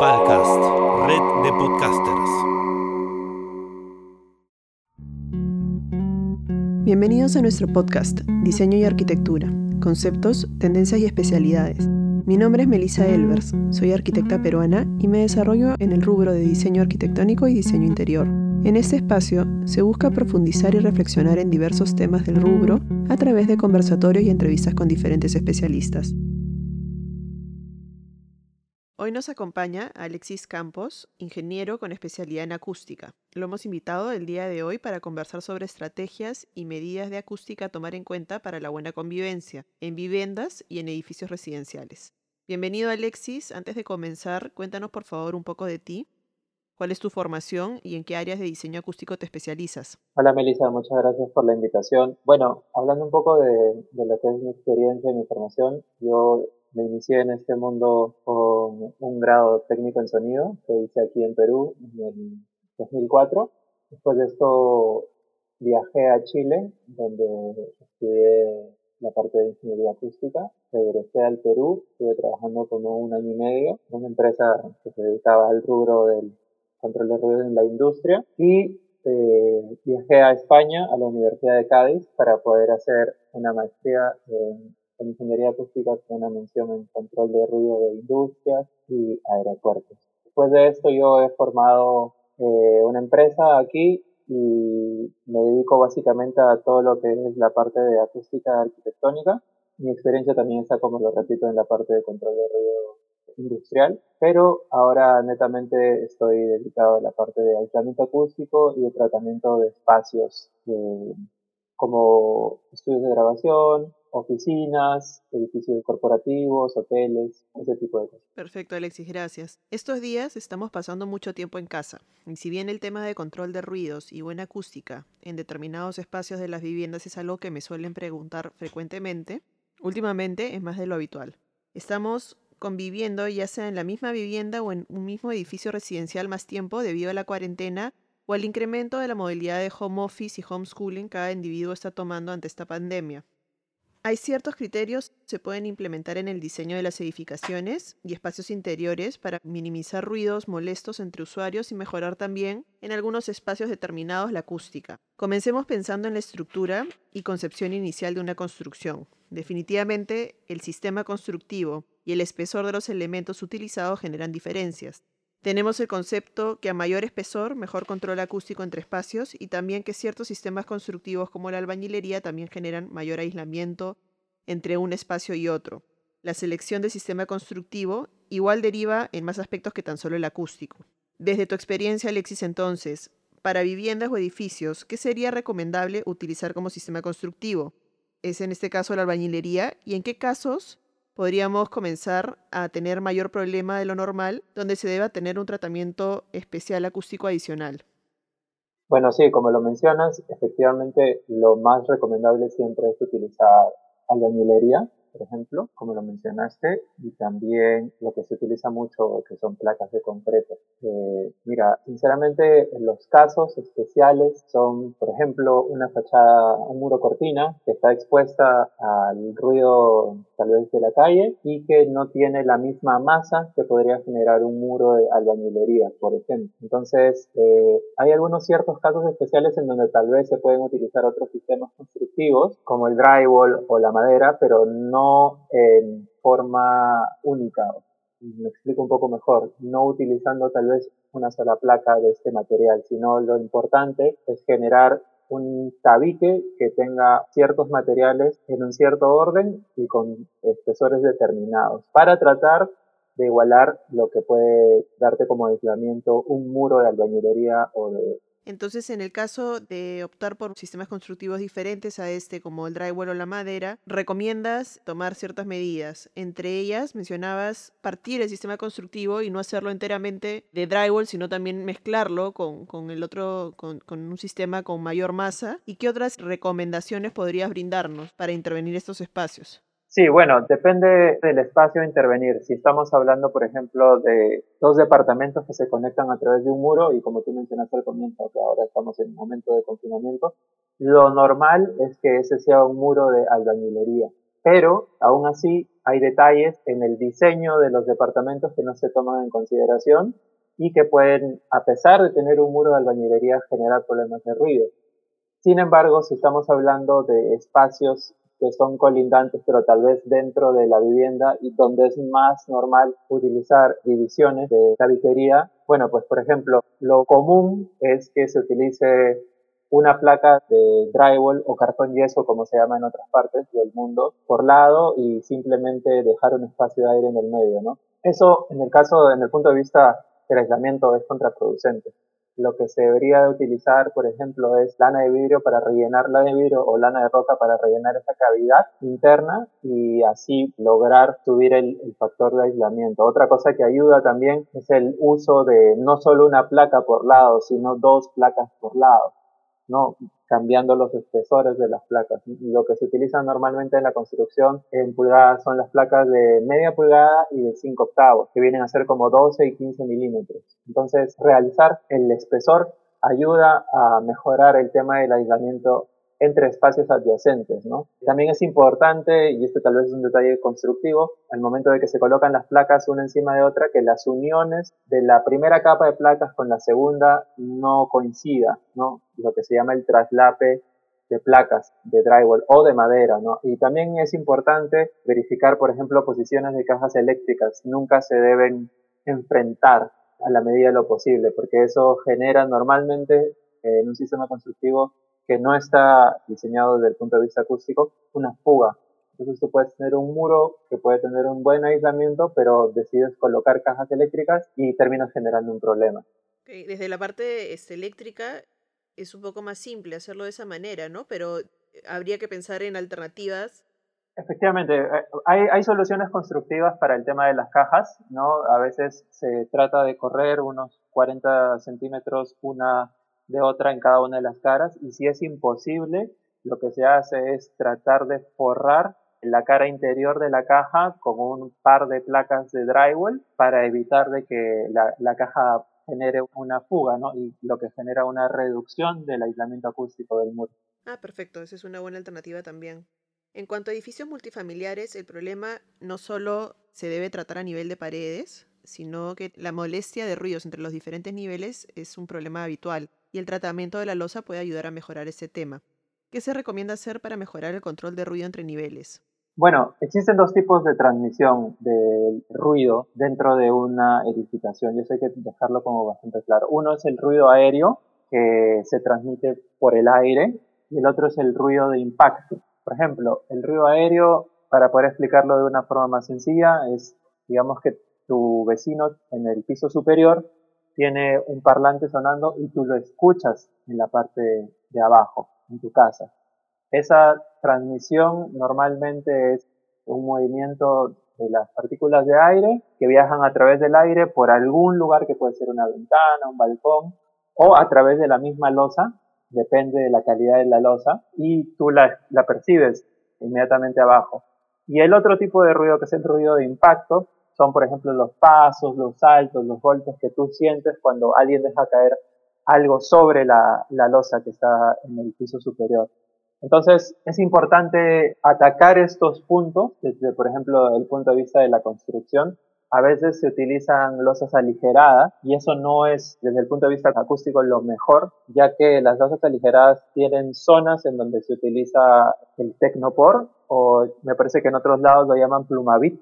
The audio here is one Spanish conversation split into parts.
Palcast, red de podcasters. Bienvenidos a nuestro podcast, Diseño y Arquitectura, Conceptos, Tendencias y Especialidades. Mi nombre es Melissa Elvers, soy arquitecta peruana y me desarrollo en el rubro de diseño arquitectónico y diseño interior. En este espacio se busca profundizar y reflexionar en diversos temas del rubro a través de conversatorios y entrevistas con diferentes especialistas. Hoy nos acompaña Alexis Campos, ingeniero con especialidad en acústica. Lo hemos invitado el día de hoy para conversar sobre estrategias y medidas de acústica a tomar en cuenta para la buena convivencia en viviendas y en edificios residenciales. Bienvenido Alexis. Antes de comenzar, cuéntanos por favor un poco de ti. ¿Cuál es tu formación y en qué áreas de diseño acústico te especializas? Hola Melissa, muchas gracias por la invitación. Bueno, hablando un poco de, de lo que es mi experiencia y mi formación, yo me inicié en este mundo con un grado técnico en sonido que hice aquí en Perú en el 2004. Después de esto viajé a Chile, donde estudié la parte de ingeniería acústica. Regresé al Perú, estuve trabajando como un año y medio en una empresa que se dedicaba al rubro del control de ruido en la industria y eh, viajé a España, a la Universidad de Cádiz, para poder hacer una maestría en en ingeniería acústica con una mención en control de ruido de industrias y aeropuertos. Después de esto yo he formado eh, una empresa aquí y me dedico básicamente a todo lo que es la parte de acústica arquitectónica. Mi experiencia también está, como lo repito, en la parte de control de ruido industrial, pero ahora netamente estoy dedicado a la parte de aislamiento acústico y de tratamiento de espacios eh, como estudios de grabación, oficinas, edificios corporativos, hoteles, ese tipo de cosas. Perfecto, Alexis, gracias. Estos días estamos pasando mucho tiempo en casa, y si bien el tema de control de ruidos y buena acústica en determinados espacios de las viviendas es algo que me suelen preguntar frecuentemente, últimamente es más de lo habitual. Estamos conviviendo ya sea en la misma vivienda o en un mismo edificio residencial más tiempo debido a la cuarentena o al incremento de la modalidad de home office y homeschooling cada individuo está tomando ante esta pandemia. Hay ciertos criterios que se pueden implementar en el diseño de las edificaciones y espacios interiores para minimizar ruidos molestos entre usuarios y mejorar también en algunos espacios determinados la acústica. Comencemos pensando en la estructura y concepción inicial de una construcción. Definitivamente, el sistema constructivo y el espesor de los elementos utilizados generan diferencias. Tenemos el concepto que a mayor espesor, mejor control acústico entre espacios y también que ciertos sistemas constructivos como la albañilería también generan mayor aislamiento entre un espacio y otro. La selección del sistema constructivo igual deriva en más aspectos que tan solo el acústico. Desde tu experiencia, Alexis, entonces, para viviendas o edificios, ¿qué sería recomendable utilizar como sistema constructivo? ¿Es en este caso la albañilería? ¿Y en qué casos podríamos comenzar a tener mayor problema de lo normal, donde se deba tener un tratamiento especial acústico adicional. Bueno, sí, como lo mencionas, efectivamente lo más recomendable siempre es utilizar albañilería por ejemplo, como lo mencionaste, y también lo que se utiliza mucho, que son placas de concreto. Eh, mira, sinceramente, los casos especiales son, por ejemplo, una fachada, un muro cortina que está expuesta al ruido tal vez de la calle y que no tiene la misma masa que podría generar un muro de albañilería, por ejemplo. Entonces, eh, hay algunos ciertos casos especiales en donde tal vez se pueden utilizar otros sistemas constructivos, como el drywall o la madera, pero no en forma única. Me explico un poco mejor, no utilizando tal vez una sola placa de este material, sino lo importante es generar un tabique que tenga ciertos materiales en un cierto orden y con espesores determinados para tratar de igualar lo que puede darte como aislamiento un muro de albañilería o de entonces, en el caso de optar por sistemas constructivos diferentes a este, como el drywall o la madera, recomiendas tomar ciertas medidas. Entre ellas, mencionabas partir el sistema constructivo y no hacerlo enteramente de drywall, sino también mezclarlo con, el otro, con, con un sistema con mayor masa. ¿Y qué otras recomendaciones podrías brindarnos para intervenir estos espacios? Sí, bueno, depende del espacio a intervenir. Si estamos hablando, por ejemplo, de dos departamentos que se conectan a través de un muro y como tú mencionaste al comienzo, que ahora estamos en un momento de confinamiento, lo normal es que ese sea un muro de albañilería. Pero, aún así, hay detalles en el diseño de los departamentos que no se toman en consideración y que pueden, a pesar de tener un muro de albañilería, generar problemas de ruido. Sin embargo, si estamos hablando de espacios que son colindantes, pero tal vez dentro de la vivienda y donde es más normal utilizar divisiones de tabiquería, bueno, pues por ejemplo, lo común es que se utilice una placa de drywall o cartón yeso, como se llama en otras partes del mundo, por lado y simplemente dejar un espacio de aire en el medio, ¿no? Eso, en el caso, en el punto de vista del aislamiento, es contraproducente. Lo que se debería de utilizar, por ejemplo, es lana de vidrio para rellenar la de vidrio o lana de roca para rellenar esa cavidad interna y así lograr subir el, factor de aislamiento. Otra cosa que ayuda también es el uso de no solo una placa por lado, sino dos placas por lado. ¿no? Cambiando los espesores de las placas. Lo que se utiliza normalmente en la construcción en pulgadas son las placas de media pulgada y de 5 octavos, que vienen a ser como 12 y 15 milímetros. Entonces, realizar el espesor ayuda a mejorar el tema del aislamiento entre espacios adyacentes, ¿no? También es importante, y este tal vez es un detalle constructivo, al momento de que se colocan las placas una encima de otra, que las uniones de la primera capa de placas con la segunda no coincida, ¿no? Lo que se llama el traslape de placas de drywall o de madera, ¿no? Y también es importante verificar, por ejemplo, posiciones de cajas eléctricas. Nunca se deben enfrentar a la medida de lo posible, porque eso genera normalmente eh, en un sistema constructivo que no está diseñado desde el punto de vista acústico, una fuga. Entonces tú puedes tener un muro que puede tener un buen aislamiento, pero decides colocar cajas eléctricas y terminas generando un problema. Desde la parte este, eléctrica es un poco más simple hacerlo de esa manera, ¿no? Pero habría que pensar en alternativas. Efectivamente, eh, hay, hay soluciones constructivas para el tema de las cajas, ¿no? A veces se trata de correr unos 40 centímetros una de otra en cada una de las caras y si es imposible, lo que se hace es tratar de forrar la cara interior de la caja con un par de placas de drywall para evitar de que la, la caja genere una fuga, ¿no? Y lo que genera una reducción del aislamiento acústico del muro. Ah, perfecto, esa es una buena alternativa también. En cuanto a edificios multifamiliares, el problema no solo se debe tratar a nivel de paredes, sino que la molestia de ruidos entre los diferentes niveles es un problema habitual y el tratamiento de la losa puede ayudar a mejorar ese tema. ¿Qué se recomienda hacer para mejorar el control de ruido entre niveles? Bueno, existen dos tipos de transmisión del ruido dentro de una edificación y eso hay que dejarlo como bastante claro. Uno es el ruido aéreo que se transmite por el aire y el otro es el ruido de impacto. Por ejemplo, el ruido aéreo, para poder explicarlo de una forma más sencilla, es, digamos que tu vecino en el piso superior tiene un parlante sonando y tú lo escuchas en la parte de abajo, en tu casa. Esa transmisión normalmente es un movimiento de las partículas de aire que viajan a través del aire por algún lugar que puede ser una ventana, un balcón o a través de la misma losa, depende de la calidad de la losa, y tú la, la percibes inmediatamente abajo. Y el otro tipo de ruido que es el ruido de impacto son, por ejemplo, los pasos, los saltos, los golpes que tú sientes cuando alguien deja caer algo sobre la, la losa que está en el piso superior. Entonces, es importante atacar estos puntos desde, por ejemplo, el punto de vista de la construcción a veces se utilizan losas aligeradas y eso no es desde el punto de vista acústico lo mejor, ya que las losas aligeradas tienen zonas en donde se utiliza el tecnopor o me parece que en otros lados lo llaman plumavit.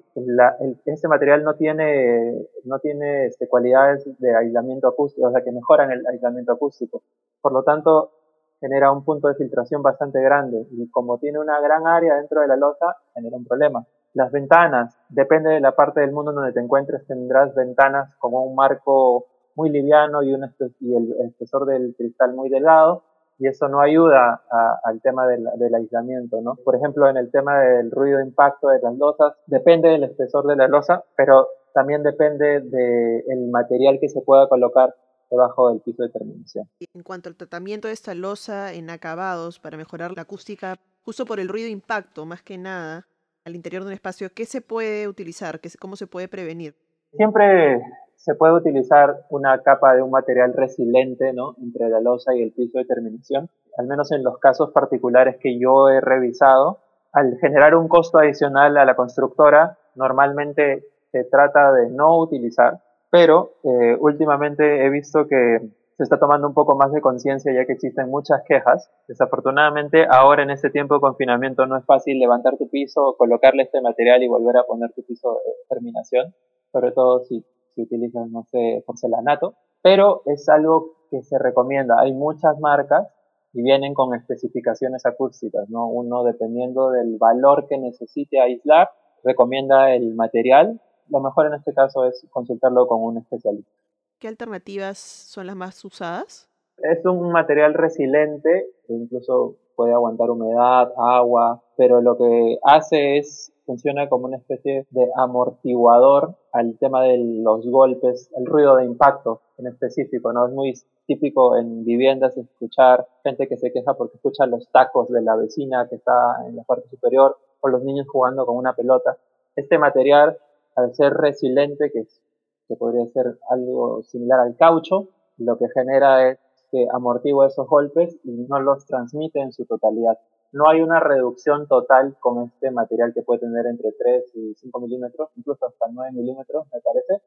este material no tiene, no tiene este, cualidades de aislamiento acústico, o sea que mejoran el aislamiento acústico. Por lo tanto, genera un punto de filtración bastante grande y como tiene una gran área dentro de la losa, genera un problema. Las ventanas, depende de la parte del mundo donde te encuentres, tendrás ventanas como un marco muy liviano y, un y el espesor del cristal muy delgado, y eso no ayuda al tema del, del, aislamiento, ¿no? Por ejemplo, en el tema del ruido de impacto de las losas, depende del espesor de la losa, pero también depende del material que se pueda colocar debajo del piso de terminación. En cuanto al tratamiento de esta losa en acabados para mejorar la acústica, justo por el ruido de impacto, más que nada, al interior de un espacio, ¿qué se puede utilizar? ¿Cómo se puede prevenir? Siempre se puede utilizar una capa de un material resiliente entre la losa y el piso de terminación. Al menos en los casos particulares que yo he revisado, al generar un costo adicional a la constructora, normalmente se trata de no utilizar, pero eh, últimamente he visto que se está tomando un poco más de conciencia ya que existen muchas quejas. Desafortunadamente, ahora en este tiempo de confinamiento no es fácil levantar tu piso, colocarle este material y volver a poner tu piso de terminación, sobre todo si, si utilizas, no sé, porcelanato, pero es algo que se recomienda. Hay muchas marcas y vienen con especificaciones acústicas, ¿no? Uno, dependiendo del valor que necesite aislar, recomienda el material. Lo mejor en este caso es consultarlo con un especialista. ¿Qué alternativas son las más usadas? Es un material resiliente, incluso puede aguantar humedad, agua, pero lo que hace es funciona como una especie de amortiguador al tema de los golpes, el ruido de impacto en específico, ¿no? Es muy típico en viviendas escuchar gente que se queja porque escucha los tacos de la vecina que está en la parte superior o los niños jugando con una pelota. Este material, al ser resiliente, que, que podría ser algo similar al caucho, lo que genera es que amortigua esos golpes y no los transmite en su totalidad. No hay una reducción total con este material que puede tener entre 3 y 5 milímetros, incluso hasta 9 milímetros, me parece,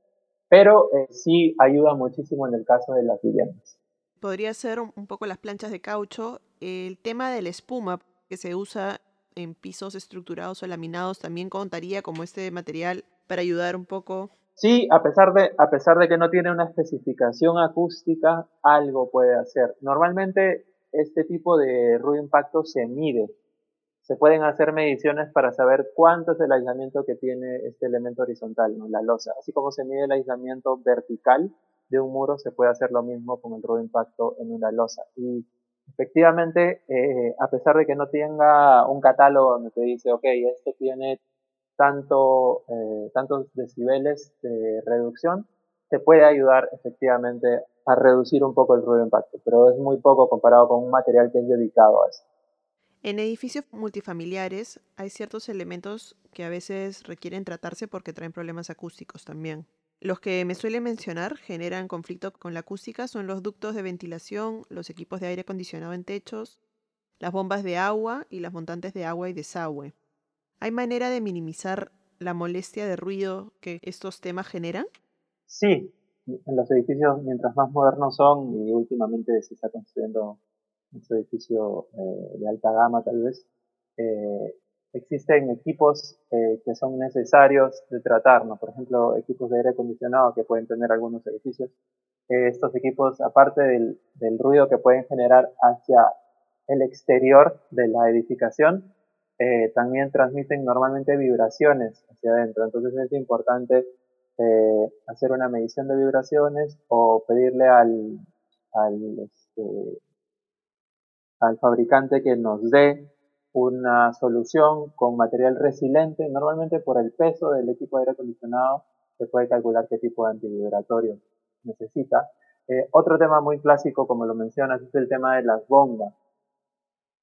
pero eh, sí ayuda muchísimo en el caso de las viviendas. Podría ser un poco las planchas de caucho. El tema de la espuma que se usa en pisos estructurados o laminados también contaría como este material para ayudar un poco. Sí, a pesar de, a pesar de que no tiene una especificación acústica, algo puede hacer. Normalmente este tipo de ruido impacto se mide. Se pueden hacer mediciones para saber cuánto es el aislamiento que tiene este elemento horizontal, la losa. Así como se mide el aislamiento vertical de un muro, se puede hacer lo mismo con el ruido impacto en una losa. Y efectivamente, eh, a pesar de que no tenga un catálogo donde te dice, ok, esto tiene tanto, eh, tantos decibeles de reducción, te puede ayudar efectivamente a reducir un poco el ruido de impacto, pero es muy poco comparado con un material que es dedicado a eso. En edificios multifamiliares hay ciertos elementos que a veces requieren tratarse porque traen problemas acústicos también. Los que me suelen mencionar generan conflicto con la acústica son los ductos de ventilación, los equipos de aire acondicionado en techos, las bombas de agua y las montantes de agua y desagüe. ¿Hay manera de minimizar la molestia de ruido que estos temas generan? Sí, en los edificios, mientras más modernos son, y últimamente se está construyendo un edificio eh, de alta gama tal vez, eh, existen equipos eh, que son necesarios de tratar, Por ejemplo, equipos de aire acondicionado que pueden tener algunos edificios. estos equipos, aparte del ruido que pueden generar hacia el exterior de la edificación, eh, también transmiten normalmente vibraciones hacia adentro. Entonces es importante eh, hacer una medición de vibraciones o pedirle al, al, este, al fabricante que nos dé una solución con material resiliente. Normalmente por el peso del equipo de aire acondicionado se puede calcular qué tipo de antivibratorio necesita. Eh, otro tema muy clásico, como lo mencionas, es el tema de las bombas.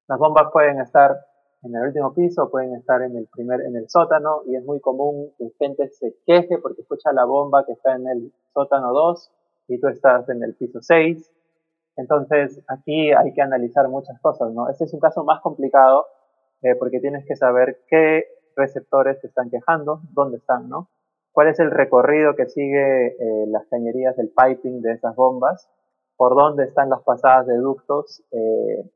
Las bombas pueden estar en el último piso, pueden estar en el primer, en el sótano, y es muy común que gente se queje porque escucha la bomba que está en el sótano 2 y tú estás en el piso 6. Entonces, aquí hay que analizar muchas cosas, ¿no? Este es un caso más complicado eh, porque tienes que saber qué receptores te están quejando, dónde están, ¿no? ¿Cuál es el recorrido que sigue eh, las cañerías del piping de esas bombas? ¿Por dónde están las pasadas de ductos? Eh,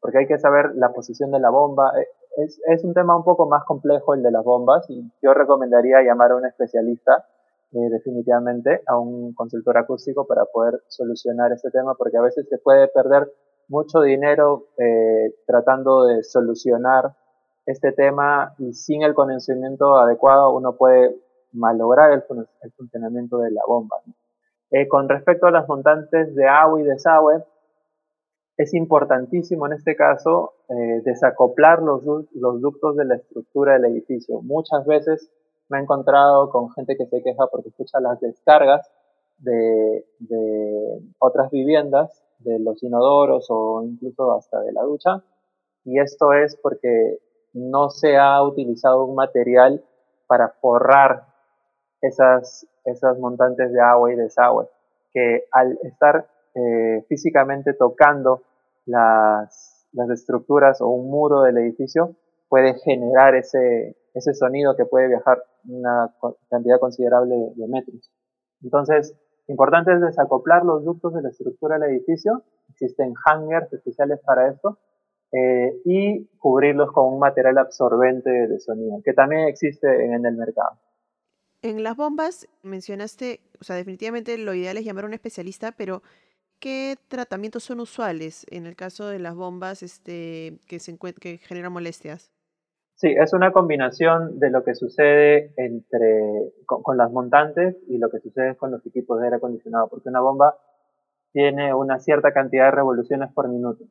porque hay que saber la posición de la bomba. Eh, es, es, un tema un poco más complejo el de las bombas y yo recomendaría llamar a un especialista eh, definitivamente, a un consultor acústico para poder solucionar este tema porque a veces se puede perder mucho dinero eh, tratando de solucionar este tema y sin el conocimiento adecuado uno puede malograr el, el funcionamiento de la bomba. Eh, con respecto a las montantes de agua y desagüe, es importantísimo en este caso eh, desacoplar los, los ductos de la estructura del edificio. Muchas veces me he encontrado con gente que se queja porque escucha las descargas de, de otras viviendas, de los inodoros o incluso hasta de la ducha. Y esto es porque no se ha utilizado un material para forrar esas, esas montantes de agua y desagüe, que al estar eh, físicamente tocando las, las estructuras o un muro del edificio puede generar ese, ese sonido que puede viajar una cantidad considerable de metros. Entonces, importante es desacoplar los ductos de la estructura del edificio, existen hangers especiales para esto, eh, y cubrirlos con un material absorbente de sonido, que también existe en, el mercado. En las bombas mencionaste, o sea, definitivamente lo ideal es llamar a un especialista, pero ¿qué tratamientos son usuales en el caso de las bombas este, que, se que generan molestias? Sí, es una combinación de lo que sucede entre, con, las montantes y lo que sucede con los equipos de aire acondicionado, porque una bomba tiene una cierta cantidad de revoluciones por minuto.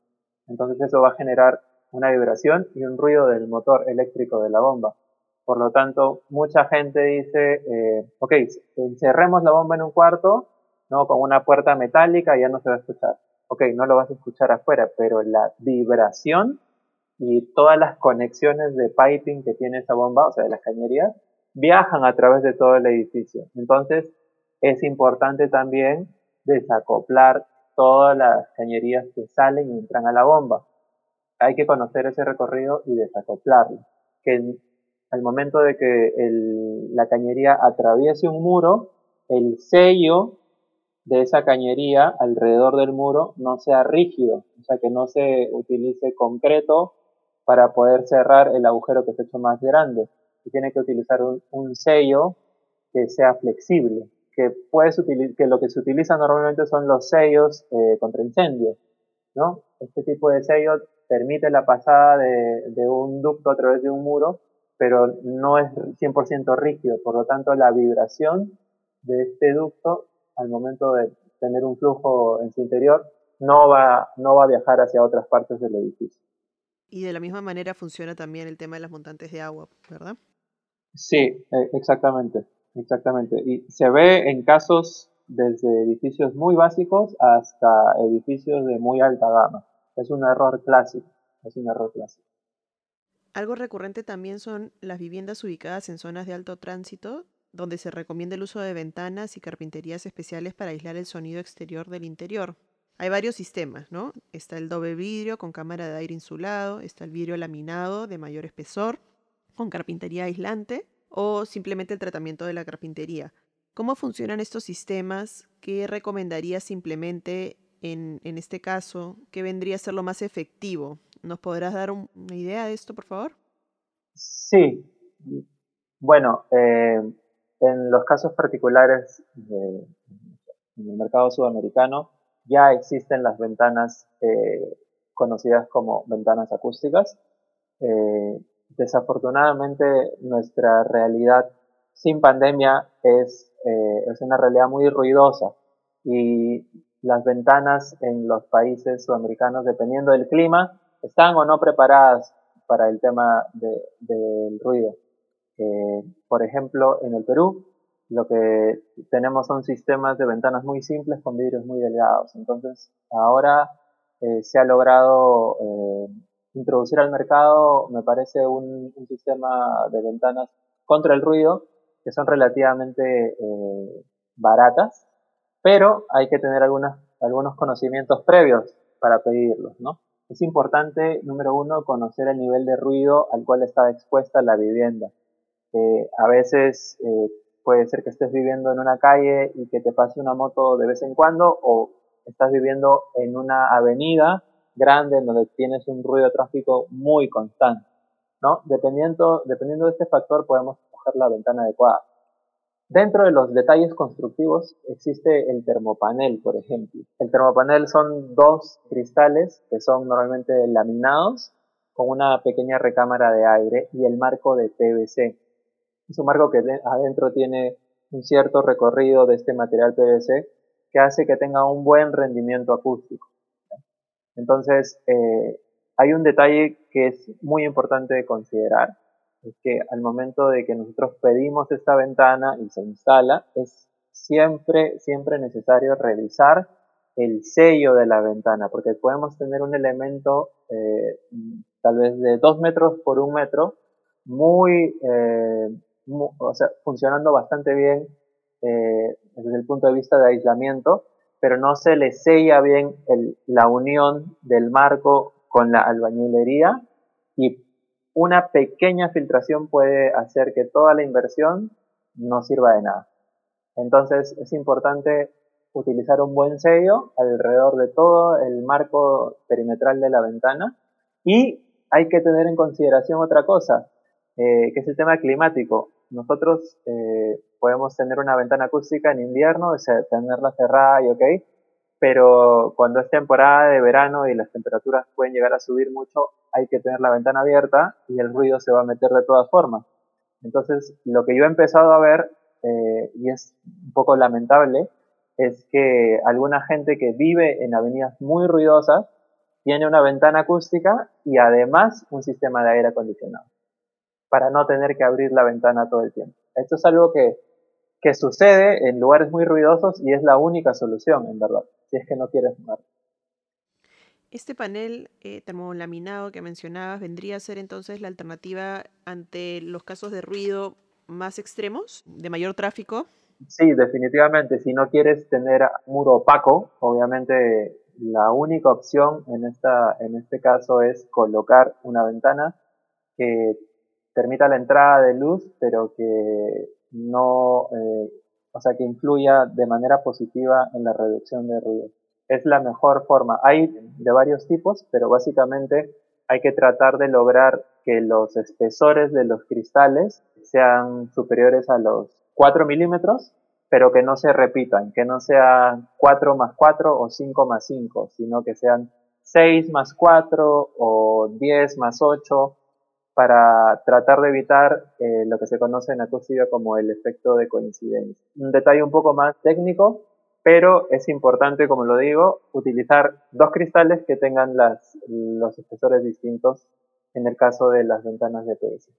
Entonces eso va a generar una vibración y un ruido del motor eléctrico de la bomba. Por lo tanto, mucha gente dice, eh, ok, encerremos la bomba en un cuarto, ¿no? Con una puerta metálica ya no se va a escuchar. Ok, no lo vas a escuchar afuera, pero la vibración y todas las conexiones de piping que tiene esa bomba, o sea, de las cañerías, viajan a través de todo el edificio. Entonces, es importante también desacoplar todas las cañerías que salen y entran a la bomba. Hay que conocer ese recorrido y desacoplarlo. Que al momento de que la cañería atraviese un muro, el sello de esa cañería alrededor del muro no sea rígido, o sea, que no se utilice concreto para poder cerrar el agujero que se ha hecho más grande. Y tiene que utilizar un, sello que sea flexible, que, puedes que lo que se utiliza normalmente son los sellos eh, contra incendios. ¿no? Este tipo de sello permite la pasada de, de un ducto a través de un muro, pero no es 100% rígido, por lo tanto la vibración de este ducto al momento de tener un flujo en su interior no va, no va a viajar hacia otras partes del edificio. Y de la misma manera funciona también el tema de las montantes de agua, ¿verdad? Sí, e, exactamente, exactamente. Y se ve en casos desde edificios muy básicos hasta edificios de muy alta gama. Es un error clásico, es un error clásico. Algo recurrente también son las viviendas ubicadas en zonas de alto tránsito, donde se recomienda el uso de ventanas y carpinterías especiales para aislar el sonido exterior del interior. Hay varios sistemas, ¿no? Está el doble vidrio con cámara de aire insulado, está el vidrio laminado de mayor espesor, con carpintería aislante, o simplemente el tratamiento de la carpintería. ¿Cómo funcionan estos sistemas? ¿Qué recomendarías simplemente en, en este caso? ¿Qué vendría a ser lo más efectivo? ¿Nos podrás dar una idea de esto, por favor? Sí. Bueno, eh, en los casos particulares del mercado sudamericano, ya existen las ventanas eh, conocidas como ventanas acústicas. Eh, desafortunadamente nuestra realidad sin pandemia es, eh, es una realidad muy ruidosa y las ventanas en los países sudamericanos, dependiendo del clima, están o no preparadas para el tema de, del ruido. Por ejemplo, en el Perú, lo que tenemos son sistemas de ventanas muy simples con vidrios muy delgados. Entonces, ahora eh, se ha logrado eh, introducir al mercado, me parece, un, sistema de ventanas contra el ruido que son relativamente eh, baratas, pero hay que tener algunas, algunos conocimientos previos para pedirlos, ¿no? Es importante, número uno, conocer el nivel de ruido al cual está expuesta la vivienda. A veces Puede ser que estés viviendo en una calle y que te pase una moto de vez en cuando o estás viviendo en una avenida grande donde tienes un ruido de tráfico muy constante. ¿no? Dependiendo, dependiendo de este factor podemos escoger la ventana adecuada. Dentro de los detalles constructivos existe el termopanel, por ejemplo. El termopanel son dos cristales que son normalmente laminados con una pequeña recámara de aire y el marco de PVC. Es un marco que adentro tiene un cierto recorrido de este material PVC que hace que tenga un buen rendimiento acústico. Entonces, eh, hay un detalle que es muy importante de considerar, es que al momento de que nosotros pedimos esta ventana y se instala, es siempre, siempre necesario revisar el sello de la ventana, porque podemos tener un elemento eh, tal vez de dos metros por un metro, muy, eh, o sea, funcionando bastante bien eh, desde el punto de vista de aislamiento, pero no se le sella bien la unión del marco con la albañilería y una pequeña filtración puede hacer que toda la inversión no sirva de nada. Entonces es importante utilizar un buen sello alrededor de todo el marco perimetral de la ventana y hay que tener en consideración otra cosa, eh, que es el tema climático. Nosotros eh, podemos tener una ventana acústica en invierno, o sea, tenerla cerrada y ok, pero cuando es temporada de verano y las temperaturas pueden llegar a subir mucho, hay que tener la ventana abierta y el ruido se va a meter de todas formas. Entonces, lo que yo he empezado a ver, eh, y es un poco lamentable, es que alguna gente que vive en avenidas muy ruidosas tiene una ventana acústica y además un sistema de aire acondicionado, para no tener que abrir la ventana todo el tiempo. Esto es algo que, que sucede en lugares muy ruidosos y es la única solución, en verdad si es que no quieres fumar. Este panel eh, termolaminado que mencionabas vendría a ser entonces la alternativa ante los casos de ruido más extremos, de mayor tráfico. Sí, definitivamente. Si no quieres tener muro opaco, obviamente la única opción en, esta, en este caso es colocar una ventana que permita la entrada de luz, pero que no eh, o sea, que influya de manera positiva en la reducción de ruido. Es la mejor forma. Hay de varios tipos, pero básicamente hay que tratar de lograr que los espesores de los cristales sean superiores a los 4 milímetros, pero que no se repitan, que no sean 4 más 4 o 5 más 5, sino que sean 6 más 4 o 10 más 8 para tratar de evitar eh, lo que se conoce en acústica como el efecto de coincidencia. Un detalle un poco más técnico, pero es importante, como lo digo, utilizar dos cristales que tengan las, los espesores distintos en el caso de las ventanas de PS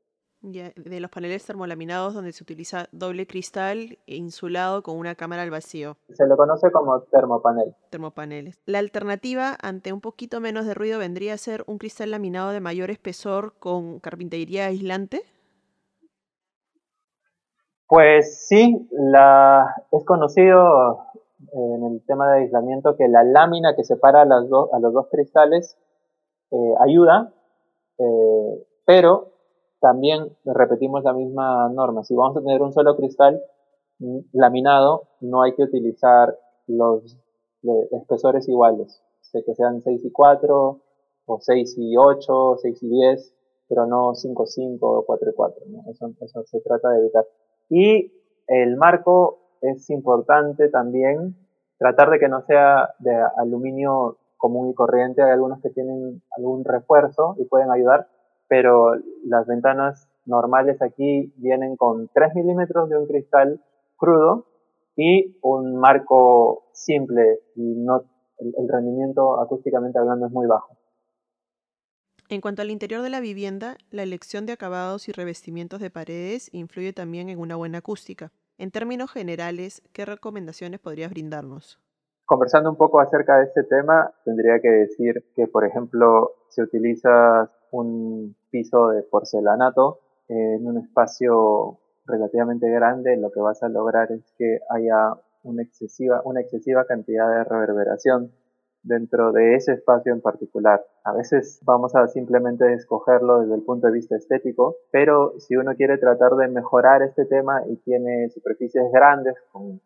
de los paneles termolaminados donde se utiliza doble cristal insulado con una cámara al vacío. Se lo conoce como termopanel. Termopaneles. La alternativa ante un poquito menos de ruido vendría a ser un cristal laminado de mayor espesor con carpintería aislante. Pues sí, la, es conocido en el tema de aislamiento que la lámina que separa a, las a los dos cristales eh, ayuda, eh, pero también repetimos la misma norma. Si vamos a tener un solo cristal mm, laminado, no hay que utilizar los espesores iguales, sé que sean 6 y 4, o 6 y 8, 6 y 10, pero no 5 y 5 o 4 y 4. Eso, eso se trata de evitar. Y el marco es importante también tratar de que no sea de aluminio común y corriente. Hay algunos que tienen algún refuerzo y pueden ayudar, pero las ventanas normales aquí vienen con 3 milímetros de un cristal crudo y un marco simple y no el, rendimiento acústicamente hablando es muy bajo. En cuanto al interior de la vivienda, la elección de acabados y revestimientos de paredes influye también en una buena acústica. En términos generales, ¿qué recomendaciones podrías brindarnos? Conversando un poco acerca de este tema, tendría que decir que, por ejemplo, si utilizas un piso de porcelanato en un espacio relativamente grande, lo que vas a lograr es que haya una excesiva, una excesiva cantidad de reverberación dentro de ese espacio en particular. A veces vamos a simplemente escogerlo desde el punto de vista estético, pero si uno quiere tratar de mejorar este tema y tiene superficies grandes con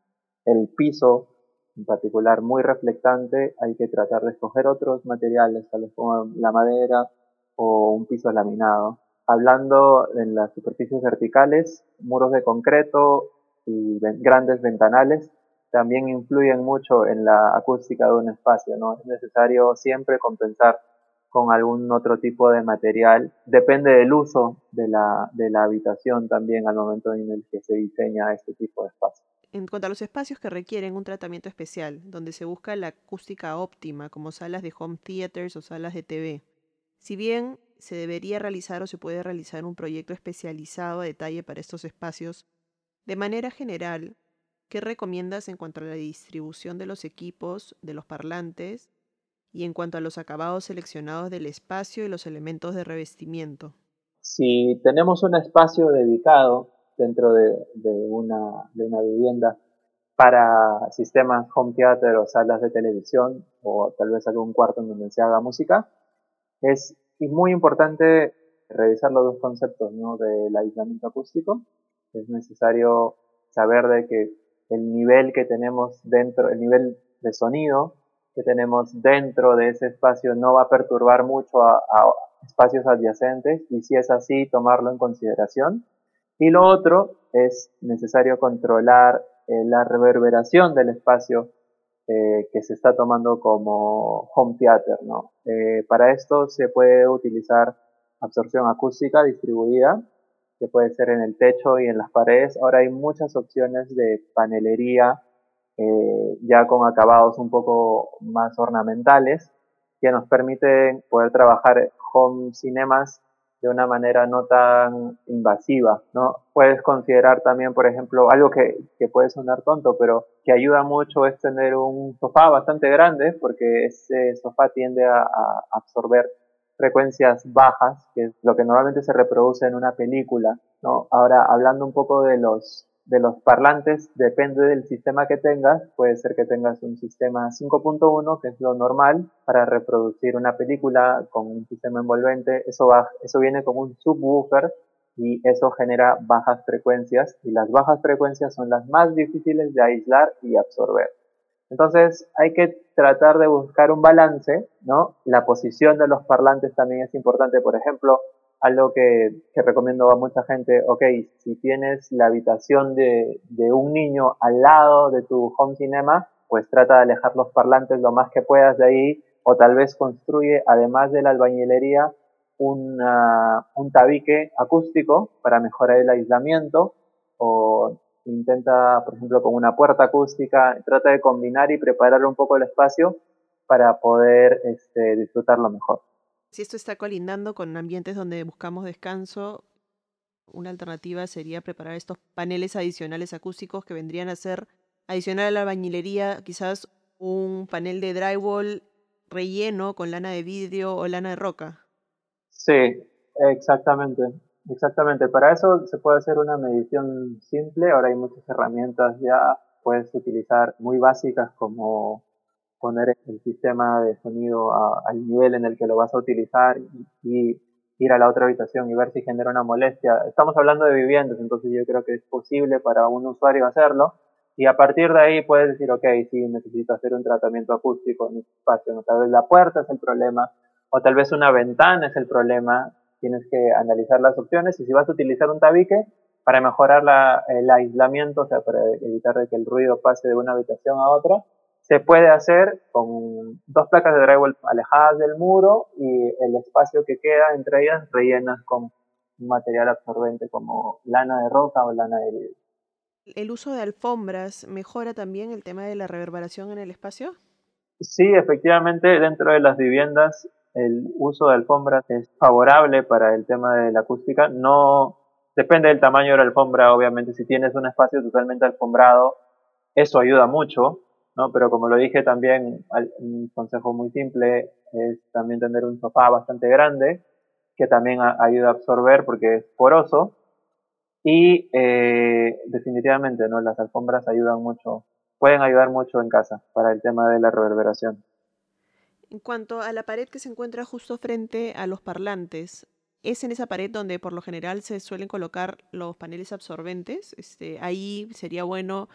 el piso en particular muy reflectante, hay que tratar de escoger otros materiales, tal como la madera o un piso laminado. Hablando en las superficies verticales, muros de concreto y grandes ventanales también influyen mucho en la acústica de un espacio, ¿no? Es necesario siempre compensar con algún otro tipo de material. Depende del uso de la, de la habitación también al momento en el que se diseña este tipo de espacio. En cuanto a los espacios que requieren un tratamiento especial, donde se busca la acústica óptima, como salas de home theaters o salas de TV, si bien se debería realizar o se puede realizar un proyecto especializado a detalle para estos espacios, de manera general, ¿qué recomiendas en cuanto a la distribución de los equipos, de los parlantes y en cuanto a los acabados seleccionados del espacio y los elementos de revestimiento? Si tenemos un espacio dedicado dentro de, una, una vivienda para sistemas home theater o salas de televisión o tal vez algún cuarto en donde se haga música, es muy importante revisar los dos conceptos ¿no? del aislamiento acústico. Es necesario saber de que el nivel que tenemos dentro, el nivel de sonido que tenemos dentro de ese espacio no va a perturbar mucho a, espacios adyacentes y si es así, tomarlo en consideración. Y lo otro es necesario controlar eh, la reverberación del espacio eh, que se está tomando como home theater. ¿no? Eh, para esto se puede utilizar absorción acústica distribuida, que puede ser en el techo y en las paredes. Ahora hay muchas opciones de panelería eh, ya con acabados un poco más ornamentales que nos permiten poder trabajar home cinemas de una manera no tan invasiva, ¿no? Puedes considerar también, por ejemplo, algo que, que puede sonar tonto, pero que ayuda mucho es tener un sofá bastante grande, porque ese sofá tiende a, absorber frecuencias bajas, que es lo que normalmente se reproduce en una película, ¿no? Ahora, hablando un poco de los de los parlantes depende del sistema que tengas. Puede ser que tengas un sistema 5.1, que es lo normal para reproducir una película con un sistema envolvente. Eso, va, eso viene con un subwoofer y eso genera bajas frecuencias y las bajas frecuencias son las más difíciles de aislar y absorber. Entonces hay que tratar de buscar un balance, ¿no? La posición de los parlantes también es importante. Por ejemplo, algo que, recomiendo a mucha gente, ok, si tienes la habitación de, un niño al lado de tu home cinema, pues trata de alejar los parlantes lo más que puedas de ahí, o tal vez construye, además de la albañilería, un tabique acústico para mejorar el aislamiento, o intenta, por ejemplo, con una puerta acústica, trata de combinar y preparar un poco el espacio para poder este, disfrutarlo mejor. Si esto está colindando con ambientes donde buscamos descanso, una alternativa sería preparar estos paneles adicionales acústicos que vendrían a ser, adicional a la bañilería, quizás un panel de drywall relleno con lana de vidrio o lana de roca. Sí, exactamente. Exactamente. Para eso se puede hacer una medición simple. Ahora hay muchas herramientas ya puedes utilizar muy básicas como poner el sistema de sonido al nivel en el que lo vas a utilizar y, ir a la otra habitación y ver si genera una molestia. Estamos hablando de viviendas, entonces yo creo que es posible para un usuario hacerlo. Y a partir de ahí puedes decir, ok, sí, necesito hacer un tratamiento acústico en este espacio. Tal vez la puerta es el problema, o tal vez una ventana es el problema. Tienes que analizar las opciones y si vas a utilizar un tabique para mejorar la, el aislamiento, o sea, para evitar que el ruido pase de una habitación a otra, se puede hacer con dos placas de drywall alejadas del muro y el espacio que queda entre ellas rellenas con material absorbente como lana de roca o lana de vidrio. ¿El uso de alfombras mejora también el tema de la reverberación en el espacio? Sí, efectivamente, dentro de las viviendas el uso de alfombras es favorable para el tema de la acústica. No depende del tamaño de la alfombra, obviamente, si tienes un espacio totalmente alfombrado, eso ayuda mucho, ¿no? Pero como lo dije también, un consejo muy simple es también tener un sofá bastante grande, que también ayuda a absorber porque es poroso. Y eh, definitivamente, ¿no? Las alfombras ayudan mucho, pueden ayudar mucho en casa para el tema de la reverberación. En cuanto a la pared que se encuentra justo frente a los parlantes, es en esa pared donde por lo general se suelen colocar los paneles absorbentes. Este, ahí sería bueno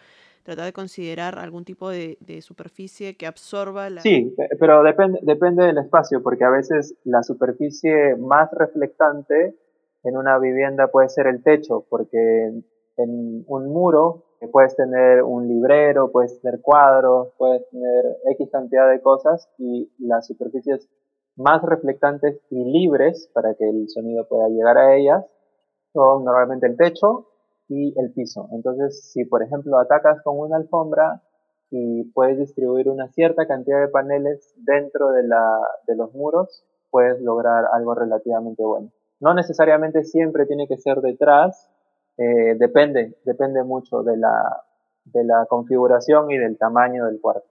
tratar de considerar algún tipo de, superficie que absorba la... Sí, pero depende, depende del espacio, porque a veces la superficie más reflectante en una vivienda puede ser el techo, porque en un muro puedes tener un librero, puedes tener cuadros, puedes tener X cantidad de cosas y las superficies más reflectantes y libres para que el sonido pueda llegar a ellas son normalmente el techo y el piso. Entonces, si por ejemplo atacas con una alfombra y puedes distribuir una cierta cantidad de paneles dentro de, la, de los muros, puedes lograr algo relativamente bueno. No necesariamente siempre tiene que ser detrás, eh, depende, depende mucho de la, de la configuración y del tamaño del cuarto.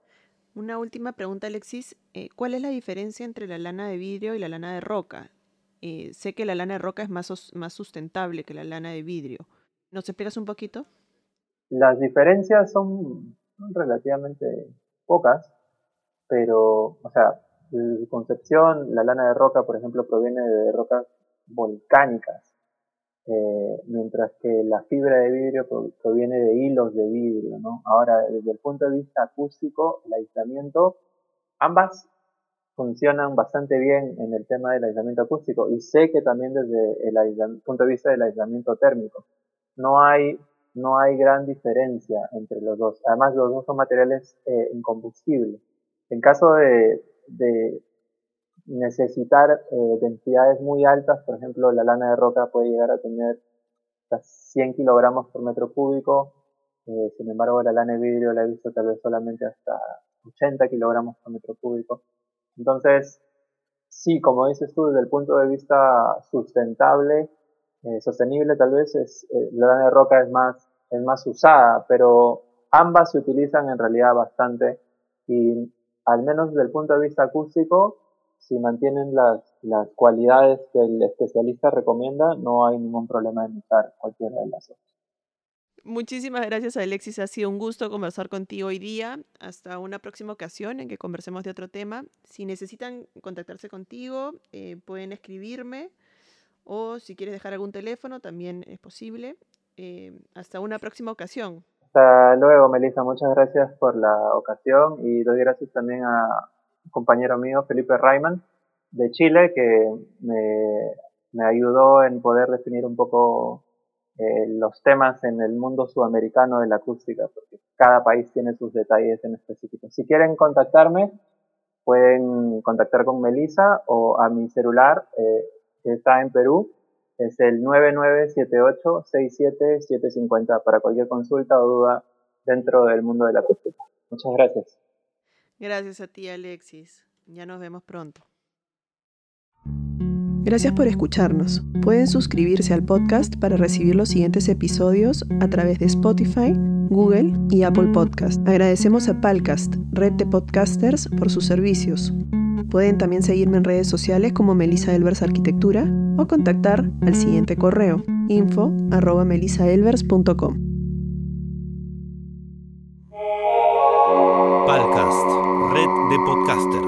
Una última pregunta, Alexis. Eh, ¿Cuál es la diferencia entre la lana de vidrio y la lana de roca? Eh, sé que la lana de roca es más, más sustentable que la lana de vidrio. ¿Nos explicas un poquito? Las diferencias son relativamente pocas, pero, o sea, la concepción, la lana de roca, por ejemplo, proviene de rocas volcánicas, eh, mientras que la fibra de vidrio proviene de hilos de vidrio. ¿no? Ahora, desde el punto de vista acústico, el aislamiento, ambas funcionan bastante bien en el tema del aislamiento acústico y sé que también desde el punto de vista del aislamiento térmico. No hay, no hay gran diferencia entre los dos. Además, los dos son materiales eh, incombustibles. En caso de, de necesitar eh, densidades muy altas, por ejemplo, la lana de roca puede llegar a tener hasta 100 kilogramos por metro cúbico, eh, sin embargo, la lana de vidrio la he visto tal vez solamente hasta 80 kilogramos por metro cúbico. Entonces, sí, como dices tú, desde el punto de vista sustentable, eh, sostenible tal vez, es, eh, la de roca es más, es más usada, pero ambas se utilizan en realidad bastante y al menos desde el punto de vista acústico, si mantienen las, las cualidades que el especialista recomienda, no hay ningún problema en usar cualquiera de las. Muchísimas gracias Alexis, ha sido un gusto conversar contigo hoy día. Hasta una próxima ocasión en que conversemos de otro tema. Si necesitan contactarse contigo, eh, pueden escribirme o si quieres dejar algún teléfono, también es posible. Eh, hasta una próxima ocasión. Hasta luego, Melissa. Muchas gracias por la ocasión y doy gracias también a un compañero mío, Felipe Rayman, de Chile, que me, me ayudó en poder definir un poco eh, los temas en el mundo sudamericano de la acústica, porque cada país tiene sus detalles en específico. Si quieren contactarme, pueden contactar con Melissa o a mi celular, eh, que está en Perú, es el 9978-67750 para cualquier consulta o duda dentro del mundo de la acústica. Muchas gracias. Gracias a ti, Alexis. Ya nos vemos pronto. Gracias por escucharnos. Pueden suscribirse al podcast para recibir los siguientes episodios a través de Spotify, Google y Apple Podcast. Agradecemos a Palcast, red de podcasters, por sus servicios. Pueden también seguirme en redes sociales como Melissa Elvers Arquitectura o contactar al siguiente correo info arroba red de.